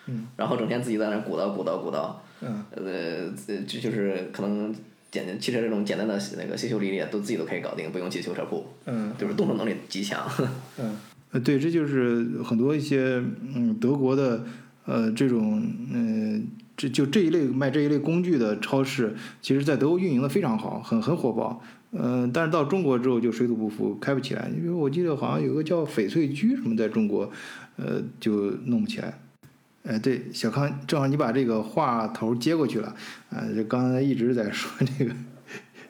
嗯，然后整天自己在那鼓捣鼓捣鼓捣，嗯呃，这就就是可能简单汽车这种简单的那个修修理理都自己都可以搞定，不用去修车库，嗯就是动手能力极强。嗯，呃，对，这就是很多一些嗯德国的呃这种嗯、这就这一类卖这一类工具的超市，其实在德国运营的非常好，很很火爆。嗯、但是到中国之后就水土不服，开不起来。因为我记得好像有个叫翡翠居什么，在中国，呃，就弄不起来。哎，对，小康，正好你把这个话头接过去了。啊、就刚才一直在说这个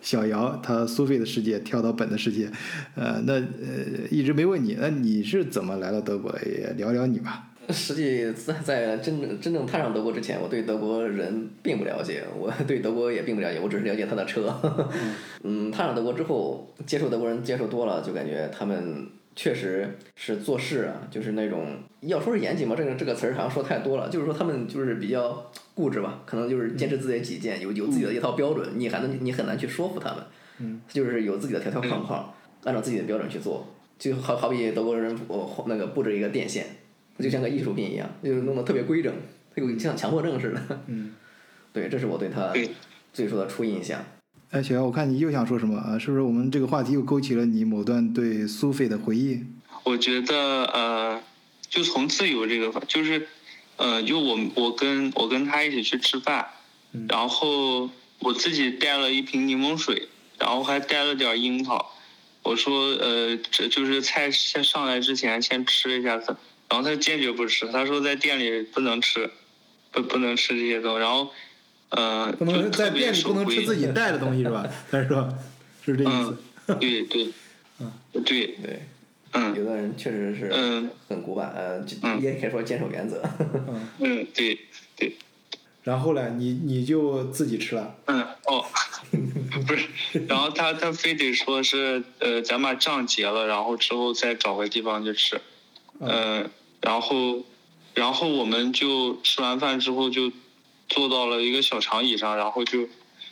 小姚他苏菲的世界跳到本的世界，呃，那呃一直没问你，那你是怎么来到德国的？也聊聊你吧。实际在在真正真正踏上德国之前，我对德国人并不了解，我对德国也并不了解，我只是了解他的车。嗯，踏上德国之后，接触德国人接触多了，就感觉他们确实是做事啊，就是那种要说是严谨嘛，这个这个词儿好像说太多了，就是说他们就是比较固执吧，可能就是坚持自己的己见，有有自己的一套标准，你还能你很难去说服他们。嗯，就是有自己的条条框框，按照自己的标准去做，就好好比德国人我那个布置一个电线。就像个艺术品一样，就是弄得特别规整，它有像强迫症似的。嗯，对，这是我对他对最初的初印象。哎，小姚，我看你又想说什么啊？是不是我们这个话题又勾起了你某段对苏菲的回忆？我觉得呃，就从自由这个方，就是呃，就我我跟我跟他一起去吃饭，嗯然后我自己带了一瓶柠檬水，然后还带了点樱桃。我说呃，这就是菜先上来之前先吃一下子，然后他坚决不吃，他说在店里不能吃，不不能吃这些东西，然后呃，不能在店里不能吃自己 带的东西是吧？他说是这意思嗯。对对，对，对，嗯有的人确实是嗯很古板，嗯也可以说坚守原则。嗯对对。然后呢，你你就自己吃了。嗯哦，不是，然后他他非得说是呃，咱把账结了，然后之后再找个地方去吃，嗯、然后然后我们就吃完饭之后就坐到了一个小长椅上，然后就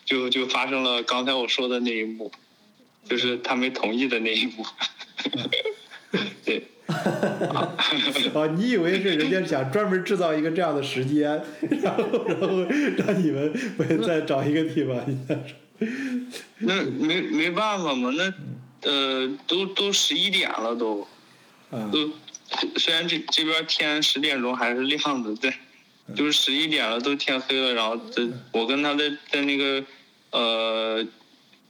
就就发生了刚才我说的那一幕，就是他没同意的那一幕，对，哦，你以为是人家想专门制造一个这样的时间，然后然后让你们再找一个地方？那没没办法嘛，那呃都都十一点了都。啊都虽然这这边天十点钟还是亮的，对，就是十一点了，都天黑了。然后这我跟他在在那个呃，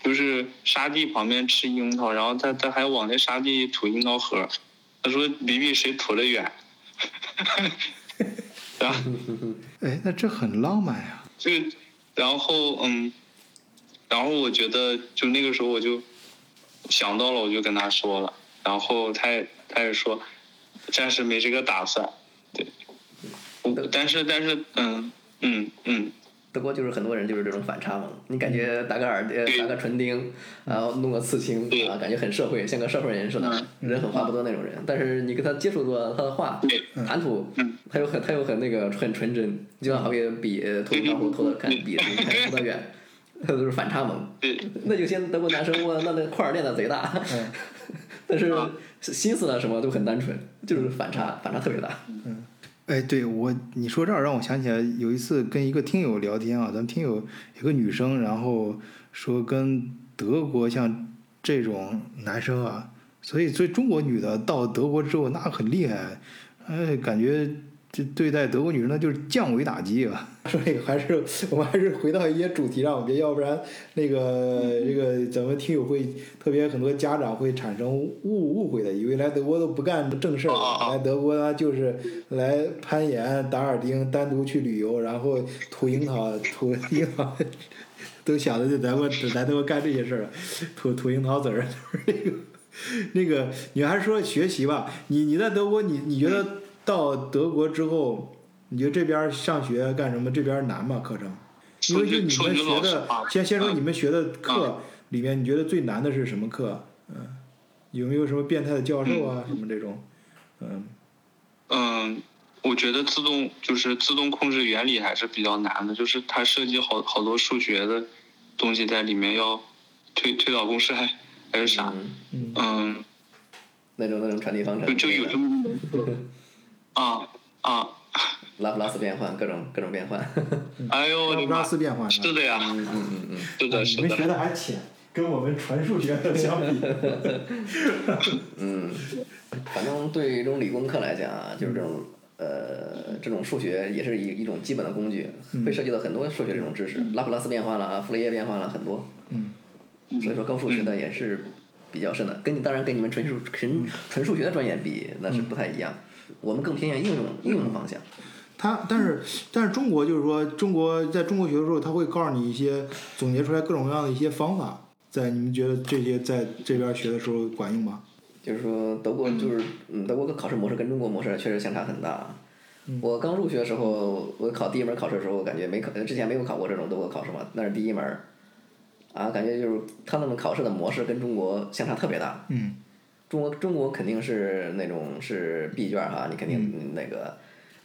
就是沙地旁边吃樱桃，然后他他还往那沙地吐樱桃核，他说比比谁吐的远。然后 哎，那这很浪漫呀。就然后嗯，然后我觉得就那个时候我就想到了，我就跟他说了，然后他也他也说暂时没这个打算，对，我但是但是嗯嗯嗯。德国就是很多人就是这种反差萌，你感觉打个耳呃打个唇钉，然后弄个刺青啊，感觉很社会，像个社会人似的，人狠话不多那种人。但是你跟他接触过，他的话谈吐嗯，他又很他又很那个很纯真，就像好比比呃投影窗户投的看比你看投得远，他都是反差萌。对，那有些德国男生哇，那那块儿练的贼大，嗯。但是啊心思呢什么都很单纯，就是反差反差特别大。嗯哎，对我你说这儿让我想起来，有一次跟一个听友聊天啊，咱们听友有个女生，然后说跟德国像这种男生啊，所以所以中国女的到德国之后那很厉害，哎，感觉这对待德国女人那就是降维打击啊。说这个还是我们还是回到一些主题上，别要不然那个这个咱们听友会特别很多家长会产生误误会的，以为来德国都不干正事儿，来德国呢就是来攀岩、打耳钉、单独去旅游，然后吐樱桃、吐樱桃，都想着就咱们来德国干这些事儿，吐吐樱桃籽儿，那个那个你还是说学习吧，你你在德国你你觉得到德国之后？你觉得这边上学干什么？这边难吗？课程？因为就你们学的，先先说你们学的课里面，你觉得最难的是什么课？嗯，有没有什么变态的教授啊？什么这种？嗯嗯，我觉得自动就是自动控制原理还是比较难的，就是它涉及好好多数学的东西在里面，要推推导公式还还是啥？嗯嗯，那种那种传递方程就就有这么 啊啊。拉普拉斯变换，各种各种变换。哎呦，拉普拉斯变换是的呀，嗯嗯嗯嗯，是的，是你们学的还浅，跟我们纯数学的相比。嗯，反正对于这种理工科来讲啊，就是这种呃这种数学也是一一种基本的工具，会涉及到很多数学这种知识，拉普拉斯变换了，傅雷叶变换了很多。嗯。所以说高数学的也是比较深的，跟你当然跟你们纯数纯纯数学的专业比那是不太一样，我们更偏向应用应用方向。他但是但是中国就是说，中国在中国学的时候，他会告诉你一些总结出来各种各样的一些方法，在你们觉得这些在这边学的时候管用吗？就是说德国就是嗯德国的考试模式跟中国模式确实相差很大。我刚入学的时候，我考第一门考试的时候，我感觉没考之前没有考过这种德国考试嘛，那是第一门，啊，感觉就是他们考试的模式跟中国相差特别大。嗯。中国中国肯定是那种是闭卷儿哈，你肯定那个。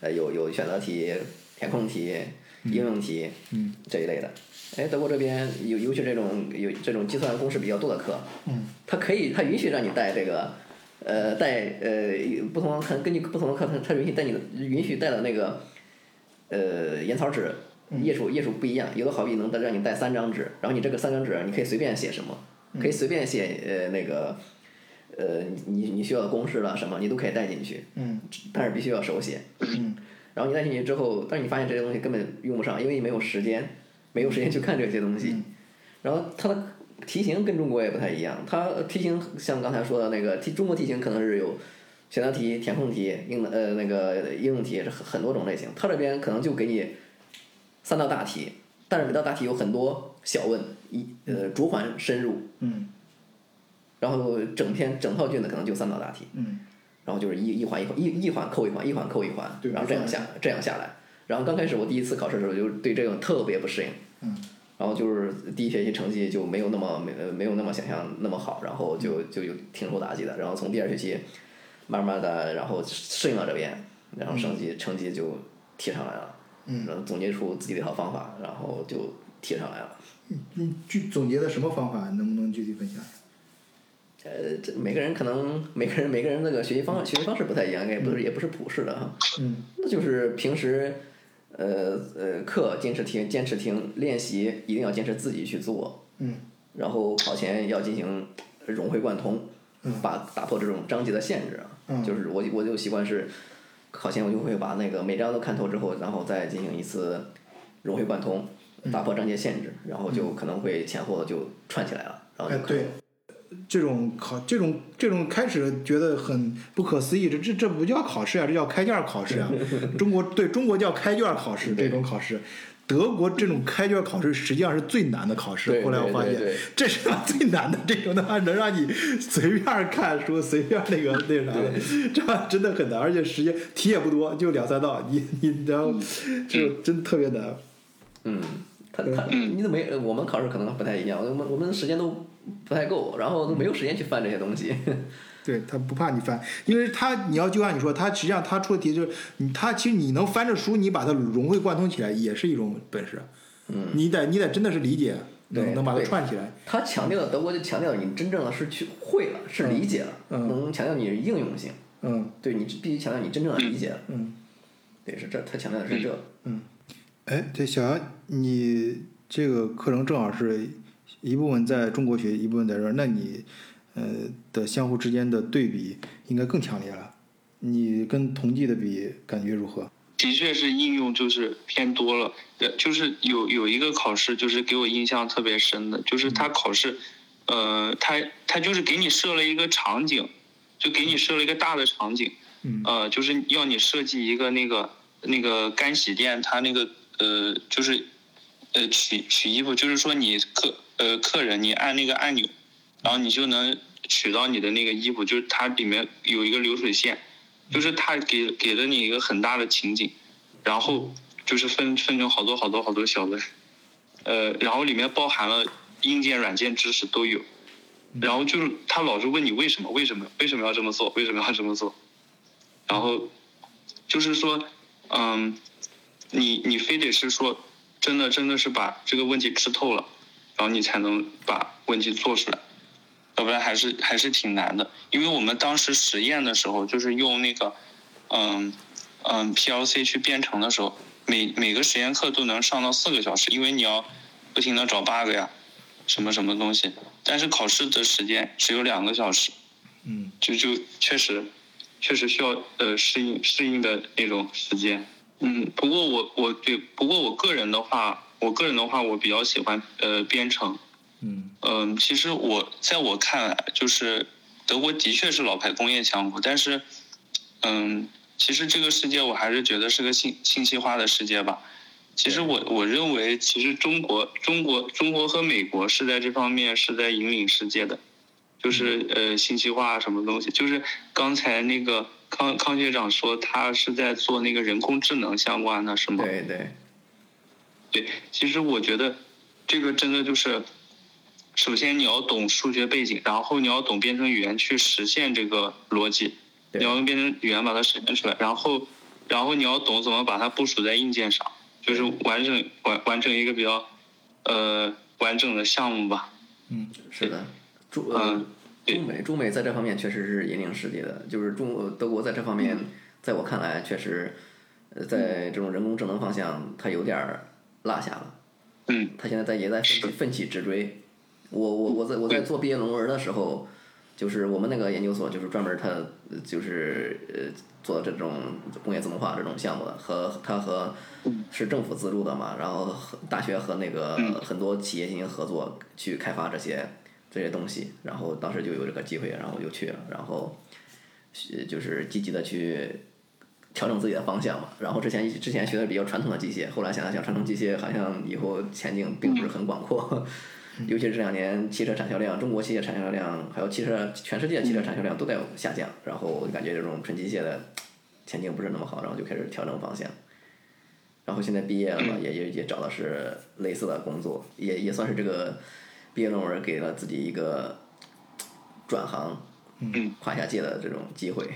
呃，有有选择题、填空题、应用题嗯这一类的。哎，德国这边尤尤其这种有这种计算公式比较多的课，嗯，它可以，它允许让你带这个，呃，带呃不同的根据不同的课，它它允许带你的允许带的那个，呃，烟草纸页数页数不一样，有的好比能让你带三张纸，然后你这个三张纸你可以随便写什么，可以随便写呃那个。呃，你你需要的公式了什么，你都可以带进去，嗯，但是必须要手写，嗯，然后你带进去之后，但是你发现这些东西根本用不上，因为你没有时间，没有时间去看这些东西，然后它的题型跟中国也不太一样，它题型像刚才说的那个题，中国题型可能是有选择题、填空题、应呃那个应用题是很很多种类型，它这边可能就给你三道大题，但是每道大题有很多小问，一呃逐环深入，嗯。然后整篇整套卷子可能就三道大题，嗯，然后就是一一环一环一一环扣一环，一环扣一环，然后这样下这样下来。然后刚开始我第一次考试的时候，就对这个特别不适应，嗯，然后就是第一学期成绩就没有那么没没有那么想象那么好，然后就就有挺受打击的。然后从第二学期慢慢的，然后适应了这边，然后成绩成绩就提上来了，嗯，然后总结出自己的一套方法，然后就提上来了。你具总结的什么方法？能不能具体分享？呃，这每个人可能每个人每个人那个学习方学习方式不太一样，也不是也不是普世的哈。嗯。那就是平时，呃呃，课坚持听，坚持听，练习一定要坚持自己去做。嗯。然后考前要进行融会贯通，把打破这种章节的限制。嗯。就是我我就习惯是，考前我就会把那个每章都看透之后，然后再进行一次融会贯通，打破章节限制，然后就可能会前后就串起来了，然后就可以。对。这种考这种这种开始觉得很不可思议，这这这不叫考试啊，这叫开卷考试啊！中国对中国叫开卷考试这种考试，德国这种开卷考试实际上是最难的考试。后来我发现这是最难的，这种的话能让你随便看书，随便那个那啥的，这样真的很难，而且时间题也不多，就两三道，你你然后就真特别难。嗯，他他你怎么没？我们考试可能不太一样，我们我们时间都。不太够，然后都没有时间去翻这些东西。对他不怕你翻，因为他你要就像你说，他实际上他出的题就是你他其实你能翻着书，你把它融会贯通起来也是一种本事。嗯。你得你得真的是理解，对能能把它串起来。他强调德国就强调你真正的是去会了，是理解了，嗯能强调你应用性。嗯对你必须强调你真正的理解了。嗯。对，是这，他强调的是这。哎，对小杨，你这个课程正好是一部分在中国学，一部分在这儿，那你呃的相互之间的对比应该更强烈了。你跟同济的比，感觉如何？的确是应用就是偏多了，呃，就是有有一个考试就是给我印象特别深的，就是他考试，呃，他他就是给你设了一个场景，就给你设了一个大的场景，嗯呃，就是要你设计一个那个那个干洗店，它那个呃就是呃取取衣服，就是说你客呃客人你按那个按钮，然后你就能取到你的那个衣服，就是它里面有一个流水线，就是它给给了你一个很大的情景，然后就是分分成好多好多好多小的，呃，然后里面包含了硬件软件知识都有，然后就是他老是问你为什么为什么为什么要这么做为什么要这么做，然后就是说，嗯，你你非得是说真的真的是把这个问题吃透了，然后你才能把问题做出来，要不然还是还是挺难的。因为我们当时实验的时候，就是用那个，嗯嗯 PLC 去编程的时候，每每个实验课都能上到四个小时，因为你要不停的找 bug 呀，什么什么东西。但是考试的时间只有两个小时，嗯就就确实确实需要呃适应适应的那种时间。嗯，不过我我对不过我个人的话，我个人的话，我比较喜欢呃编程。嗯嗯，其实我在我看来，就是德国的确是老牌工业强国，但是，嗯，其实这个世界我还是觉得是个信信息化的世界吧。其实我我认为，其实中国中国中国和美国是在这方面是在引领世界的，就是呃信息化什么东西，就是刚才那个康康学长说他是在做那个人工智能相关的，是吗？对对，对，其实我觉得这个真的就是，首先你要懂数学背景，然后你要懂编程语言去实现这个逻辑，你要用编程语言把它实现出来，然后，然后你要懂怎么把它部署在硬件上，就是完整完完成一个比较，呃完整的项目吧。嗯是的。中呃嗯，对中美中美在这方面确实是引领世界的，就是中德国在这方面，在我看来确实，呃，在这种人工智能方向，它有点儿落下了。嗯他现在在也在奋起奋起直追。我我我在我在做毕业论文的时候，就是我们那个研究所就是专门他呃就是呃做这种工业自动化这种项目的，和他和是政府资助的嘛，然后和大学和那个很多企业进行合作去开发这些这些东西，然后当时就有这个机会，然后我就去了，然后呃就是积极的去调整自己的方向嘛。然后之前之前学的比较传统的机械，后来想了想，传统机械好像以后前景并不是很广阔，尤其是这两年汽车产销量，中国汽车产销量还有汽车全世界汽车产销量都在下降，然后我就感觉这种纯机械的前景不是那么好，然后就开始调整方向。然后现在毕业了嘛，也也也找的是类似的工作，也也算是这个毕业论文给了自己一个转行、嗯跨下界的这种机会。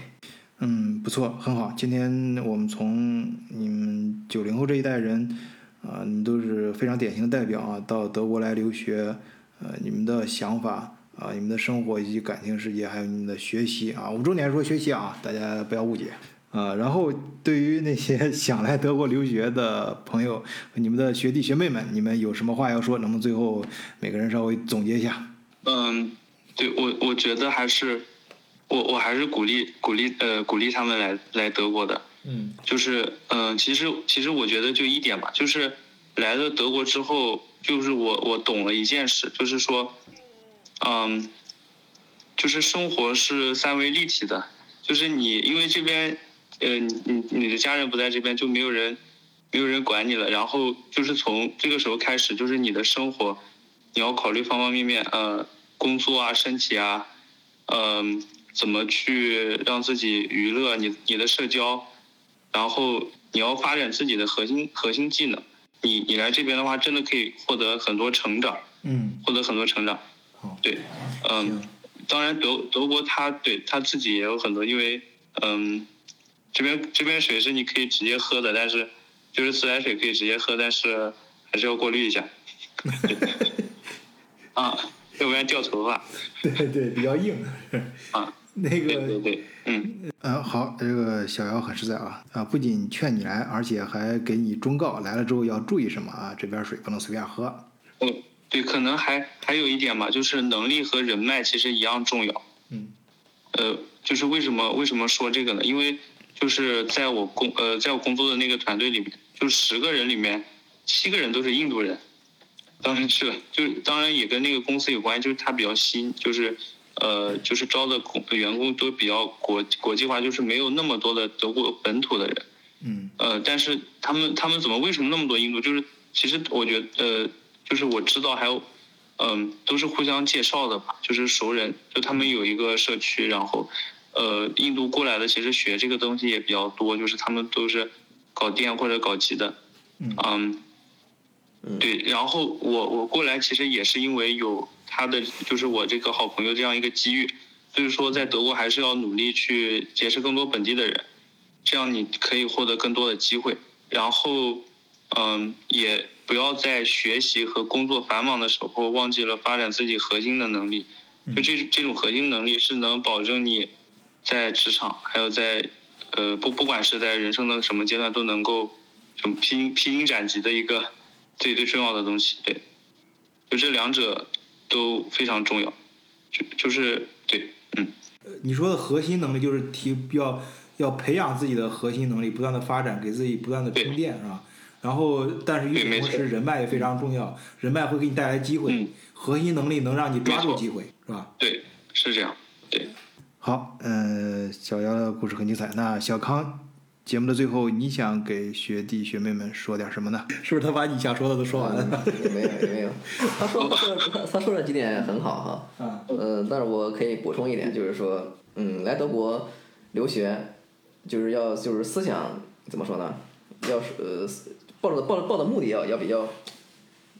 嗯，不错，很好。今天我们从你们九零后这一代人，啊、你们都是非常典型的代表啊，到德国来留学，呃，你们的想法啊、你们的生活以及感情世界，还有你们的学习啊，我们重点说学习啊，大家不要误解。啊，然后对于那些 想来德国留学的朋友，你们的学弟学妹们，你们有什么话要说？能不能最后每个人稍微总结一下？嗯，对我我觉得还是，我我还是鼓励鼓励呃鼓励他们来来德国的。嗯就是嗯、呃其实其实我觉得就一点吧，就是来了德国之后，就是我我懂了一件事，就是说，嗯，就是生活是三维立体的，就是你因为这边，呃，你你你的家人不在这边，就没有人没有人管你了，然后就是从这个时候开始，就是你的生活，你要考虑方方面面，呃，工作啊，身体啊，嗯、怎么去让自己娱乐，你你的社交。然后你要发展自己的核心核心技能。你你来这边的话，真的可以获得很多成长，嗯，获得很多成长好。对，嗯，当然德德国他对他自己也有很多，因为嗯，这边这边水是你可以直接喝的，但是就是自来水可以直接喝，但是还是要过滤一下。啊，要不然掉头发。对对，比较硬。啊，那对对个，对，嗯，嗯，好，这个小姚很实在啊啊，不仅劝你来，而且还给你忠告，来了之后要注意什么啊？这边水不能随便喝。哦，对，可能还还有一点吧，就是能力和人脉其实一样重要。嗯呃，就是为什么为什么说这个呢？因为就是在我工呃在我工作的那个团队里面，就十个人里面七个人都是印度人。当然是，就是当然也跟那个公司有关系，就是它比较新，就是呃就是招的工员工都比较国国际化，就是没有那么多的德国本土的人。嗯呃，但是他们他们怎么为什么那么多印度？就是其实我觉得呃，就是我知道还有，嗯、都是互相介绍的吧，就是熟人，就他们有一个社区，然后呃，印度过来的其实学这个东西也比较多，就是他们都是搞电或者搞机的，嗯对，然后我我过来其实也是因为有他的，就是我这个好朋友这样一个机遇，所以说在德国还是要努力去结识更多本地的人，这样你可以获得更多的机会。然后，嗯，也不要在学习和工作繁忙的时候忘记了发展自己核心的能力。就这这种核心能力是能保证你在职场，还有在呃不不管是在人生的什么阶段都能够什么披荆披荆斩棘的一个最最重要的东西。对，就这两者都非常重要。就就是对，嗯。你说的核心能力就是提要要培养自己的核心能力，不断的发展，给自己不断的充电，是吧？然后，但是与此同时，人脉也非常重要，人脉会给你带来机会，嗯核心能力能让你抓住机会，是吧？对，是这样。对，好，嗯、小姚的故事很精彩。那小康，节目的最后，你想给学弟学妹们说点什么呢？是不是他把你想说的都说完了？也没有也没有，他说他说他他说的几点很好哈，啊，呃，但是我可以补充一点，就是说，嗯，来德国留学，就是要就是思想怎么说呢？要是呃，抱着抱着抱的目的要要比较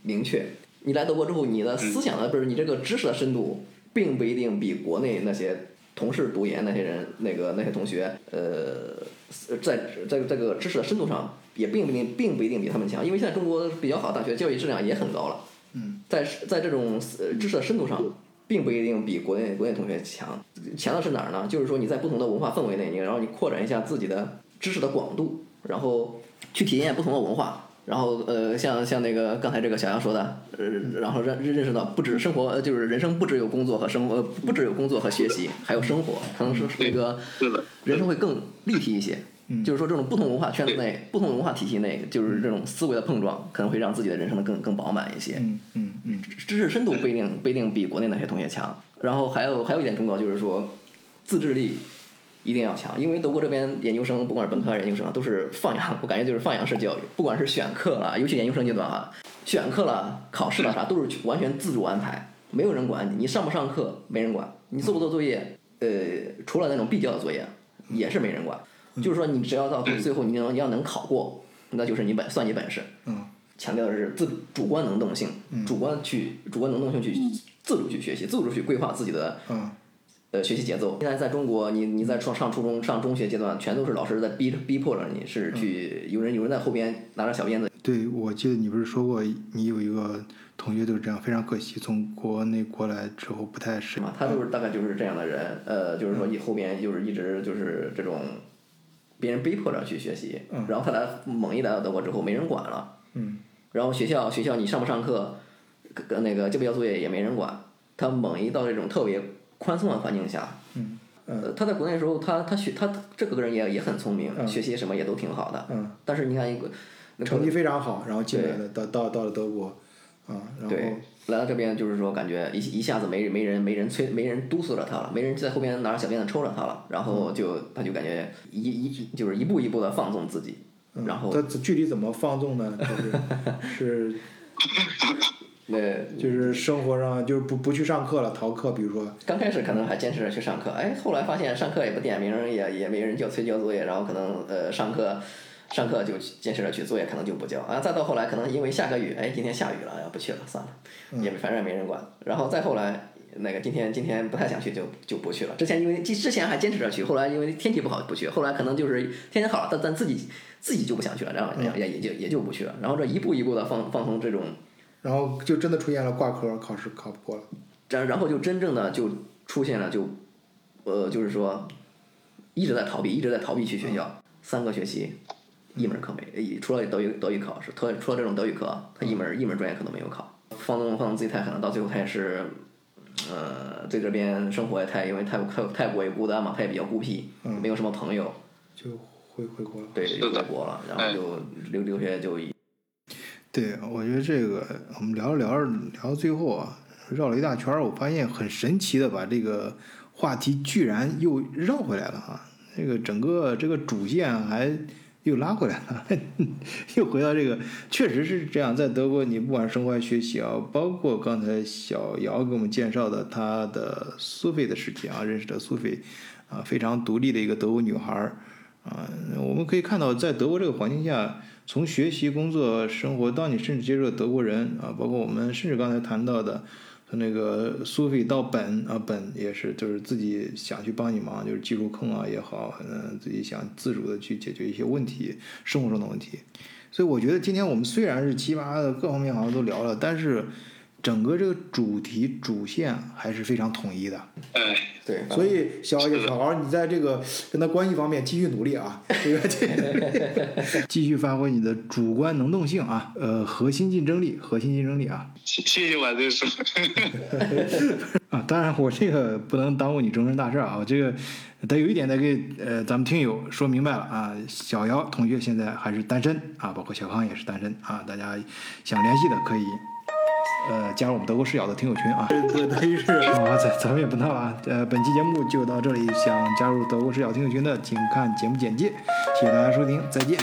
明确。你来德国之后，你的思想的不是你这个知识的深度，并不一定比国内那些同事读研那些人那个那些同学，呃，在在这个知识的深度上，也并不一定并不一定比他们强，因为现在中国比较好的大学教育质量也很高了。嗯，在在这种呃知识的深度上，并不一定比国内国内同学强。强的是哪儿呢？就是说你在不同的文化氛围内，你然后你扩展一下自己的知识的广度，然后去体验不同的文化。然后呃，像像那个刚才这个小杨说的，呃，然后认认识到不止生活，呃就是人生不只有工作和生活，呃不只有工作和学习，还有生活，可能是那个，人生会更立体一些。就是说，这种不同文化圈子内、不同文化体系内，就是这种思维的碰撞，可能会让自己的人生的更更饱满一些。嗯嗯嗯知识深度不一定不一定比国内那些同学强。然后还有还有一点忠告就是说，自制力一定要强，因为德国这边研究生，不管是本科还是研究生啊，都是放养，我感觉就是放养式教育，不管是选课了，尤其研究生阶段啊，选课了、考试了啥，都是完全自主安排，没有人管你，你上不上课没人管，你做不做作业，呃，除了那种必交的作业，也是没人管。就是说，你只要到最后你能你要能考过，那就是你本算你本事。嗯强调的是自主观能动性，主观去主观能动性去自主去学习，自主去规划自己的嗯呃学习节奏。现在在中国，你你在上上初中、上中学阶段，全都是老师在逼逼迫着你，是去有人有人在后边拿着小鞭子。对，我记得你不是说过，你有一个同学就是这样，非常可惜，从国内过来之后不太适应。他就是大概就是这样的人，呃，就是说以后边就是一直就是这种别人逼迫着去学习，然后他来猛一来到德国之后没人管了，嗯然后学校学校你上不上课，跟跟那个交不交作业也没人管，他猛一到这种特别宽松的环境下，嗯呃，他在国内的时候，他他学他这个人也也很聪明，嗯。学习什么也都挺好的，嗯，但是你看一个成绩非常好，然后进来的到到到了德国，啊，然后对，来到这边就是说，感觉一一下子没没人没人催没人督促着他了，没人在后边拿着小鞭子抽着他了，然后就他就感觉一一就是一步一步的放纵自己，嗯然后他具体怎么放纵呢？就是 是 那就是生活上就是不不去上课了，逃课，比如说，刚开始可能还坚持着去上课，哎，后来发现上课也不点名，也也没人叫催交作业，然后可能呃上课上课就坚持着去，作业可能就不交啊，再到后来可能因为下个雨，哎，今天下雨了，要不去了，算了，也反正也没人管，然后再后来。那个今天今天不太想去就就不去了。之前因为之之前还坚持着去，后来因为天气不好不去，后来可能就是天气好了，但但自己自己就不想去了，然后也也也就也就不去了。然后这一步一步的放放松这种然后就真的出现了挂科，考试考不过了。然然后就真正的就出现了就，呃，就是说一直在逃避，一直在逃避去学校，三个学期一门课没，一除了德语德语考试，特除了这种德语课，他一门一门专业课都没有考，放纵放纵自己太狠了，到最后他也是，呃，在这边生活也太因为太太太过于孤单嘛，他也比较孤僻，没有什么朋友，就回回国了。对，就回国了，然后就留留学就对，我觉得这个我们聊着聊着聊到最后啊，绕了一大圈儿，我发现很神奇的把这个话题居然又绕回来了哈，这个整个这个主线还又拉回来了，又回到这个，确实是这样，在德国你不管生活还学习啊，包括刚才小姚给我们介绍的他的苏菲的事情啊，认识的苏菲啊，非常独立的一个德国女孩儿啊，我们可以看到在德国这个环境下。从学习、工作、生活，到你甚至接触德国人啊，包括我们甚至刚才谈到的，从那个苏菲到本啊，本也是就是自己想去帮你忙，就是技术控啊也好，嗯，自己想自主的去解决一些问题，生活中的问题。所以我觉得今天我们虽然是七八的各方面好像都聊了，但是整个这个主题主线还是非常统一的。哎，对，所以小小豪，你在这个跟他关系方面继续努力啊，这个 继续发挥你的主观能动性啊，呃，核心竞争力，核心竞争力啊。谢谢谢我这说。啊，当然我这个不能耽误你终身大事啊，我这个得有一点得给呃咱们听友说明白了啊，小姚同学现在还是单身啊，包括小康也是单身啊，大家想联系的可以。呃，加入我们德国视角的听友群啊，这等于是啊，咱咱们也不闹了啊。呃，本期节目就到这里，想加入德国视角听友群的，请看节目简介。谢谢大家收听，再见。